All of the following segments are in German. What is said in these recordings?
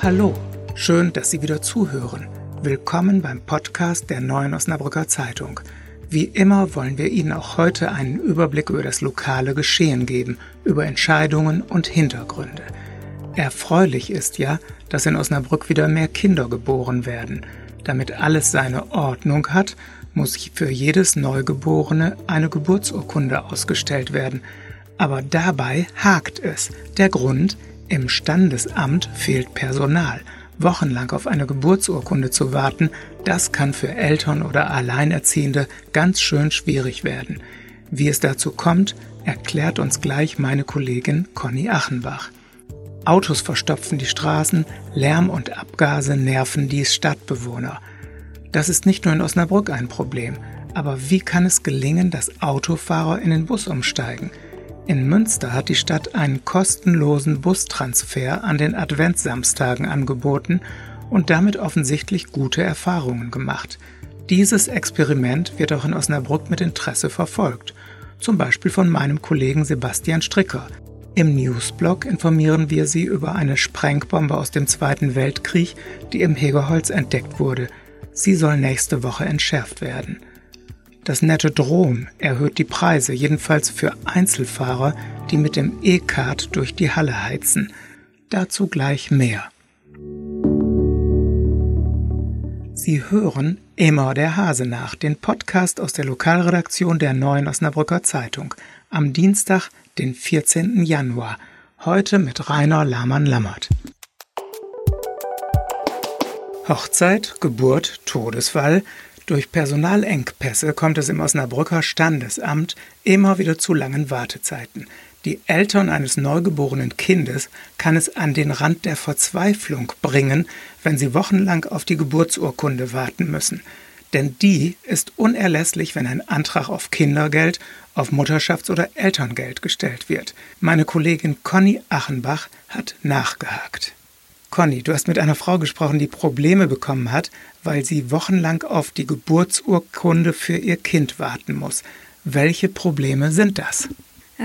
Hallo, schön, dass Sie wieder zuhören. Willkommen beim Podcast der Neuen Osnabrücker Zeitung. Wie immer wollen wir Ihnen auch heute einen Überblick über das lokale Geschehen geben, über Entscheidungen und Hintergründe. Erfreulich ist ja, dass in Osnabrück wieder mehr Kinder geboren werden. Damit alles seine Ordnung hat, muss für jedes Neugeborene eine Geburtsurkunde ausgestellt werden. Aber dabei hakt es. Der Grund, im Standesamt fehlt Personal. Wochenlang auf eine Geburtsurkunde zu warten, das kann für Eltern oder Alleinerziehende ganz schön schwierig werden. Wie es dazu kommt, erklärt uns gleich meine Kollegin Conny Achenbach. Autos verstopfen die Straßen, Lärm und Abgase nerven die Stadtbewohner. Das ist nicht nur in Osnabrück ein Problem, aber wie kann es gelingen, dass Autofahrer in den Bus umsteigen? In Münster hat die Stadt einen kostenlosen Bustransfer an den Adventssamstagen angeboten und damit offensichtlich gute Erfahrungen gemacht. Dieses Experiment wird auch in Osnabrück mit Interesse verfolgt, zum Beispiel von meinem Kollegen Sebastian Stricker. Im Newsblog informieren wir Sie über eine Sprengbombe aus dem Zweiten Weltkrieg, die im Hegerholz entdeckt wurde. Sie soll nächste Woche entschärft werden. Das nette Drohnen erhöht die Preise, jedenfalls für Einzelfahrer, die mit dem E-Card durch die Halle heizen. Dazu gleich mehr. Sie hören Immer der Hase nach, den Podcast aus der Lokalredaktion der Neuen Osnabrücker Zeitung, am Dienstag, den 14. Januar, heute mit Rainer Lahmann-Lammert. Hochzeit, Geburt, Todesfall, durch Personalengpässe kommt es im Osnabrücker Standesamt immer wieder zu langen Wartezeiten. Die Eltern eines neugeborenen Kindes kann es an den Rand der Verzweiflung bringen, wenn sie wochenlang auf die Geburtsurkunde warten müssen. Denn die ist unerlässlich, wenn ein Antrag auf Kindergeld, auf Mutterschafts- oder Elterngeld gestellt wird. Meine Kollegin Conny Achenbach hat nachgehakt. Conny, du hast mit einer Frau gesprochen, die Probleme bekommen hat, weil sie wochenlang auf die Geburtsurkunde für ihr Kind warten muss. Welche Probleme sind das?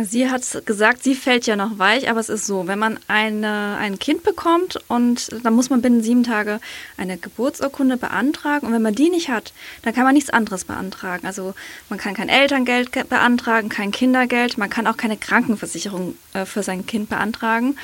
Sie hat gesagt, sie fällt ja noch weich, aber es ist so, wenn man eine, ein Kind bekommt und dann muss man binnen sieben Tage eine Geburtsurkunde beantragen und wenn man die nicht hat, dann kann man nichts anderes beantragen. Also man kann kein Elterngeld beantragen, kein Kindergeld, man kann auch keine Krankenversicherung äh, für sein Kind beantragen.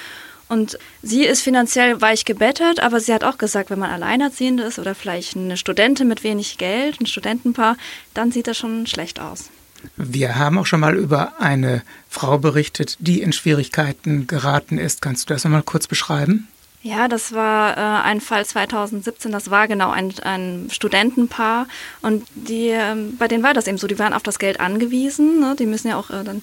Und sie ist finanziell weich gebettet, aber sie hat auch gesagt, wenn man alleinerziehend ist oder vielleicht eine Studentin mit wenig Geld, ein Studentenpaar, dann sieht das schon schlecht aus. Wir haben auch schon mal über eine Frau berichtet, die in Schwierigkeiten geraten ist. Kannst du das nochmal kurz beschreiben? Ja, das war äh, ein Fall 2017. Das war genau ein, ein Studentenpaar und die, äh, bei denen war das eben so. Die waren auf das Geld angewiesen. Ne? Die müssen ja auch äh, dann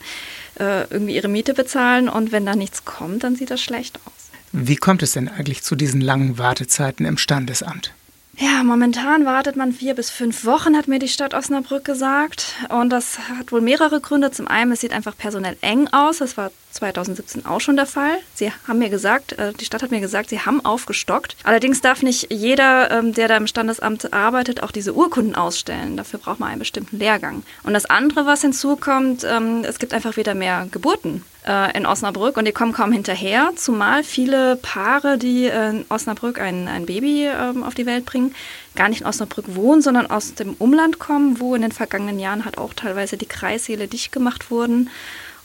äh, irgendwie ihre Miete bezahlen und wenn da nichts kommt, dann sieht das schlecht aus. Wie kommt es denn eigentlich zu diesen langen Wartezeiten im Standesamt? Ja, momentan wartet man vier bis fünf Wochen, hat mir die Stadt Osnabrück gesagt. Und das hat wohl mehrere Gründe. Zum einen, es sieht einfach personell eng aus. Das war 2017 auch schon der Fall. Sie haben mir gesagt, äh, die Stadt hat mir gesagt, sie haben aufgestockt. Allerdings darf nicht jeder, ähm, der da im Standesamt arbeitet, auch diese Urkunden ausstellen. Dafür braucht man einen bestimmten Lehrgang. Und das andere, was hinzukommt, ähm, es gibt einfach wieder mehr Geburten äh, in Osnabrück und die kommen kaum hinterher, zumal viele Paare, die in Osnabrück ein, ein Baby ähm, auf die Welt bringen, gar nicht in Osnabrück wohnen, sondern aus dem Umland kommen, wo in den vergangenen Jahren halt auch teilweise die Kreissäle dicht gemacht wurden.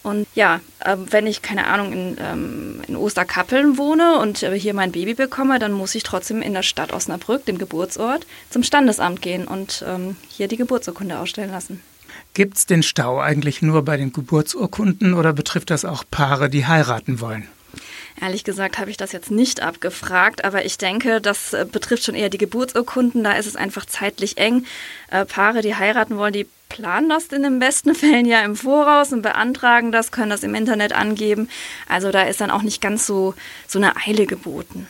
Und ja, äh, wenn ich, keine Ahnung, in, ähm, in Osterkappeln wohne und äh, hier mein Baby bekomme, dann muss ich trotzdem in der Stadt Osnabrück, dem Geburtsort, zum Standesamt gehen und ähm, hier die Geburtsurkunde ausstellen lassen. Gibt es den Stau eigentlich nur bei den Geburtsurkunden oder betrifft das auch Paare, die heiraten wollen? Ehrlich gesagt habe ich das jetzt nicht abgefragt, aber ich denke, das äh, betrifft schon eher die Geburtsurkunden. Da ist es einfach zeitlich eng. Äh, Paare, die heiraten wollen, die planen das in den besten Fällen ja im Voraus und beantragen das, können das im Internet angeben. Also da ist dann auch nicht ganz so, so eine Eile geboten.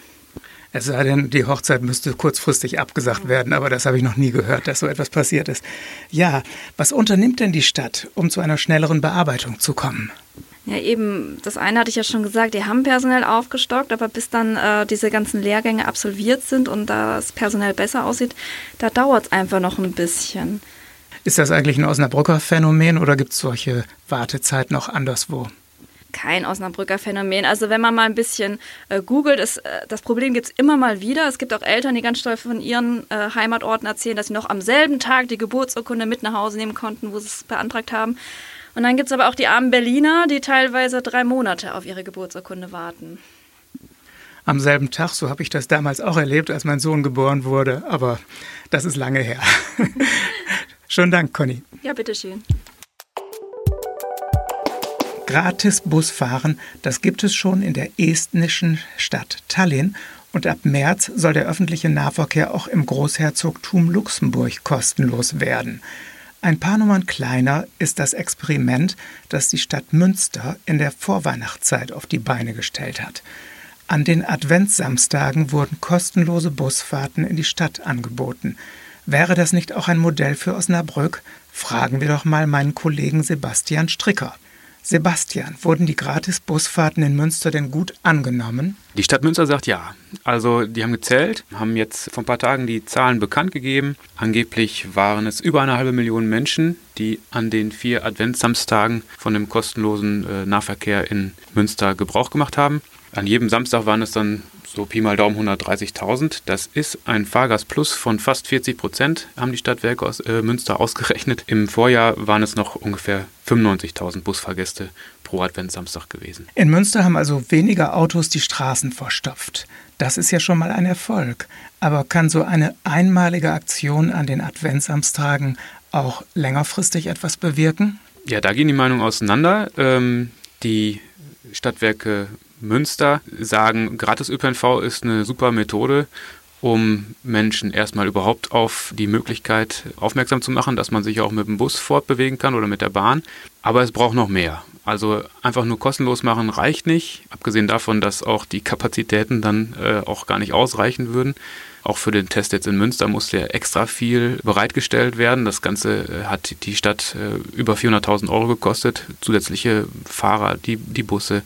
Es sei denn, die Hochzeit müsste kurzfristig abgesagt werden, aber das habe ich noch nie gehört, dass so etwas passiert ist. Ja, was unternimmt denn die Stadt, um zu einer schnelleren Bearbeitung zu kommen? Ja, eben, das eine hatte ich ja schon gesagt, die haben personell aufgestockt, aber bis dann äh, diese ganzen Lehrgänge absolviert sind und das personell besser aussieht, da dauert es einfach noch ein bisschen. Ist das eigentlich ein Osnabrücker Phänomen oder gibt es solche Wartezeiten auch anderswo? kein Osnabrücker Phänomen. Also wenn man mal ein bisschen äh, googelt, ist, äh, das Problem gibt es immer mal wieder. Es gibt auch Eltern, die ganz stolz von ihren äh, Heimatorten erzählen, dass sie noch am selben Tag die Geburtsurkunde mit nach Hause nehmen konnten, wo sie es beantragt haben. Und dann gibt es aber auch die armen Berliner, die teilweise drei Monate auf ihre Geburtsurkunde warten. Am selben Tag, so habe ich das damals auch erlebt, als mein Sohn geboren wurde, aber das ist lange her. Schönen Dank, Conny. Ja, bitteschön. Gratis Busfahren, das gibt es schon in der estnischen Stadt Tallinn und ab März soll der öffentliche Nahverkehr auch im Großherzogtum Luxemburg kostenlos werden. Ein paar Nummern kleiner ist das Experiment, das die Stadt Münster in der Vorweihnachtszeit auf die Beine gestellt hat. An den Adventssamstagen wurden kostenlose Busfahrten in die Stadt angeboten. Wäre das nicht auch ein Modell für Osnabrück? Fragen wir doch mal meinen Kollegen Sebastian Stricker. Sebastian, wurden die Gratis-Busfahrten in Münster denn gut angenommen? Die Stadt Münster sagt ja. Also die haben gezählt, haben jetzt vor ein paar Tagen die Zahlen bekannt gegeben. Angeblich waren es über eine halbe Million Menschen, die an den vier Adventssamstagen von dem kostenlosen äh, Nahverkehr in Münster Gebrauch gemacht haben. An jedem Samstag waren es dann so Pi mal Daumen 130.000. Das ist ein Fahrgastplus von fast 40 Prozent, haben die Stadtwerke aus äh, Münster ausgerechnet. Im Vorjahr waren es noch ungefähr 95.000 Busfahrgäste pro Adventssamstag gewesen. In Münster haben also weniger Autos die Straßen verstopft. Das ist ja schon mal ein Erfolg. Aber kann so eine einmalige Aktion an den Adventsamstagen auch längerfristig etwas bewirken? Ja, da gehen die Meinungen auseinander. Ähm, die Stadtwerke Münster sagen, Gratis-ÖPNV ist eine super Methode, um Menschen erstmal überhaupt auf die Möglichkeit aufmerksam zu machen, dass man sich auch mit dem Bus fortbewegen kann oder mit der Bahn. Aber es braucht noch mehr. Also einfach nur kostenlos machen reicht nicht, abgesehen davon, dass auch die Kapazitäten dann äh, auch gar nicht ausreichen würden. Auch für den Test jetzt in Münster musste ja extra viel bereitgestellt werden. Das Ganze äh, hat die Stadt äh, über 400.000 Euro gekostet. Zusätzliche Fahrer, die, die Busse,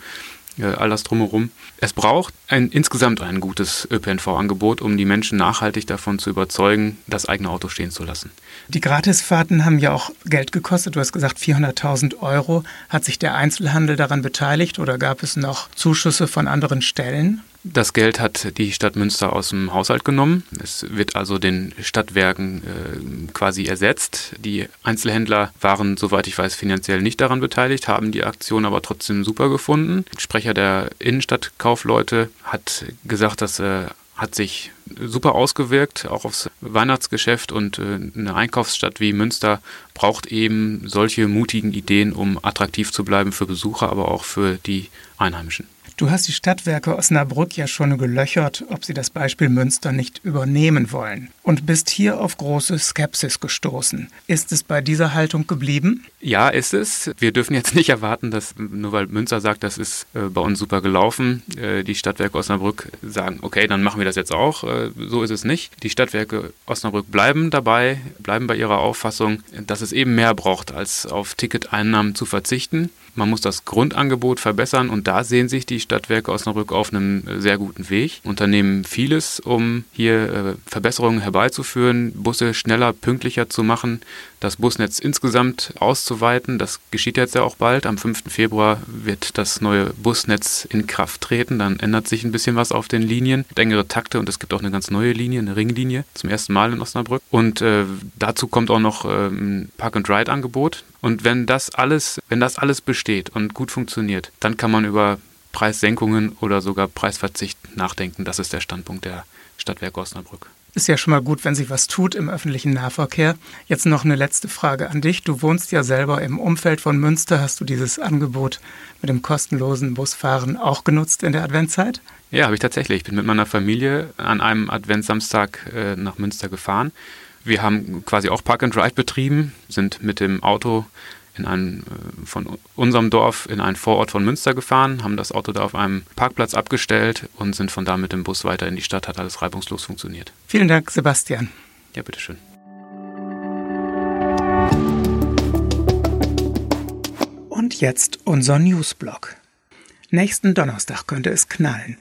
all das drumherum. Es braucht ein, insgesamt ein gutes ÖPNV-Angebot, um die Menschen nachhaltig davon zu überzeugen, das eigene Auto stehen zu lassen. Die Gratisfahrten haben ja auch Geld gekostet. Du hast gesagt 400.000 Euro. Hat sich der Einzelhandel daran beteiligt oder gab es noch Zuschüsse von anderen Stellen? Das Geld hat die Stadt Münster aus dem Haushalt genommen. Es wird also den Stadtwerken äh, quasi ersetzt. Die Einzelhändler waren, soweit ich weiß, finanziell nicht daran beteiligt, haben die Aktion aber trotzdem super gefunden. Der Sprecher der Innenstadtkaufleute hat gesagt, das äh, hat sich super ausgewirkt, auch aufs Weihnachtsgeschäft und äh, eine Einkaufsstadt wie Münster braucht eben solche mutigen Ideen, um attraktiv zu bleiben für Besucher, aber auch für die Einheimischen. Du hast die Stadtwerke Osnabrück ja schon gelöchert, ob sie das Beispiel Münster nicht übernehmen wollen. Und bist hier auf große Skepsis gestoßen. Ist es bei dieser Haltung geblieben? Ja, ist es. Wir dürfen jetzt nicht erwarten, dass nur weil Münster sagt, das ist äh, bei uns super gelaufen, äh, die Stadtwerke Osnabrück sagen, okay, dann machen wir das jetzt auch. Äh, so ist es nicht. Die Stadtwerke Osnabrück bleiben dabei, bleiben bei ihrer Auffassung, dass es eben mehr braucht, als auf Ticketeinnahmen zu verzichten. Man muss das Grundangebot verbessern und da sehen sich die Stadtwerke Osnabrück auf einem sehr guten Weg. Unternehmen vieles, um hier äh, Verbesserungen herbeizuführen, Busse schneller, pünktlicher zu machen, das Busnetz insgesamt auszuweiten. Das geschieht jetzt ja auch bald. Am 5. Februar wird das neue Busnetz in Kraft treten. Dann ändert sich ein bisschen was auf den Linien, engere Takte und es gibt auch eine ganz neue Linie, eine Ringlinie, zum ersten Mal in Osnabrück. Und äh, dazu kommt auch noch äh, ein Park-and-Ride-Angebot. Und wenn das alles, wenn das alles besteht und gut funktioniert, dann kann man über Preissenkungen oder sogar Preisverzicht nachdenken. Das ist der Standpunkt der Stadtwerke Osnabrück. Ist ja schon mal gut, wenn sich was tut im öffentlichen Nahverkehr. Jetzt noch eine letzte Frage an dich. Du wohnst ja selber im Umfeld von Münster. Hast du dieses Angebot mit dem kostenlosen Busfahren auch genutzt in der Adventszeit? Ja, habe ich tatsächlich. Ich bin mit meiner Familie an einem Adventssamstag äh, nach Münster gefahren. Wir haben quasi auch Park and Ride betrieben, sind mit dem Auto in einen, äh, von unserem Dorf in einen Vorort von Münster gefahren, haben das Auto da auf einem Parkplatz abgestellt und sind von da mit dem Bus weiter in die Stadt. Hat alles reibungslos funktioniert. Vielen Dank, Sebastian. Ja, bitteschön. Und jetzt unser Newsblog. Nächsten Donnerstag könnte es knallen.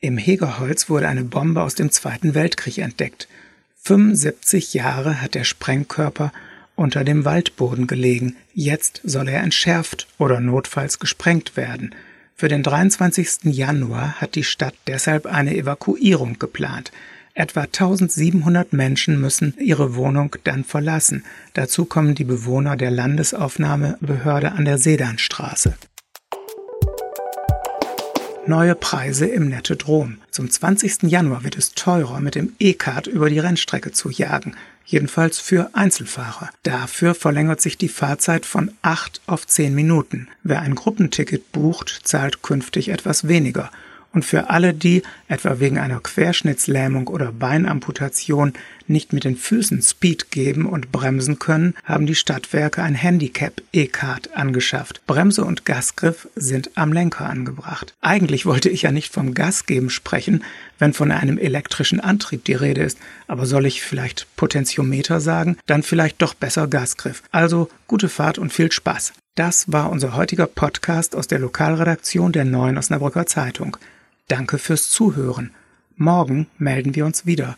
Im Hegerholz wurde eine Bombe aus dem Zweiten Weltkrieg entdeckt – 75 Jahre hat der Sprengkörper unter dem Waldboden gelegen. Jetzt soll er entschärft oder notfalls gesprengt werden. Für den 23. Januar hat die Stadt deshalb eine Evakuierung geplant. Etwa 1700 Menschen müssen ihre Wohnung dann verlassen. Dazu kommen die Bewohner der Landesaufnahmebehörde an der Sedanstraße. Neue Preise im Nettodrom. Zum 20. Januar wird es teurer, mit dem E-Card über die Rennstrecke zu jagen. Jedenfalls für Einzelfahrer. Dafür verlängert sich die Fahrzeit von 8 auf 10 Minuten. Wer ein Gruppenticket bucht, zahlt künftig etwas weniger und für alle, die, etwa wegen einer Querschnittslähmung oder Beinamputation, nicht mit den Füßen Speed geben und bremsen können, haben die Stadtwerke ein Handicap E-Card angeschafft. Bremse und Gasgriff sind am Lenker angebracht. Eigentlich wollte ich ja nicht vom Gasgeben sprechen, wenn von einem elektrischen Antrieb die Rede ist, aber soll ich vielleicht Potentiometer sagen? Dann vielleicht doch besser Gasgriff. Also gute Fahrt und viel Spaß. Das war unser heutiger Podcast aus der Lokalredaktion der Neuen Osnabrücker Zeitung. Danke fürs Zuhören. Morgen melden wir uns wieder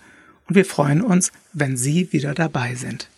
und wir freuen uns, wenn Sie wieder dabei sind.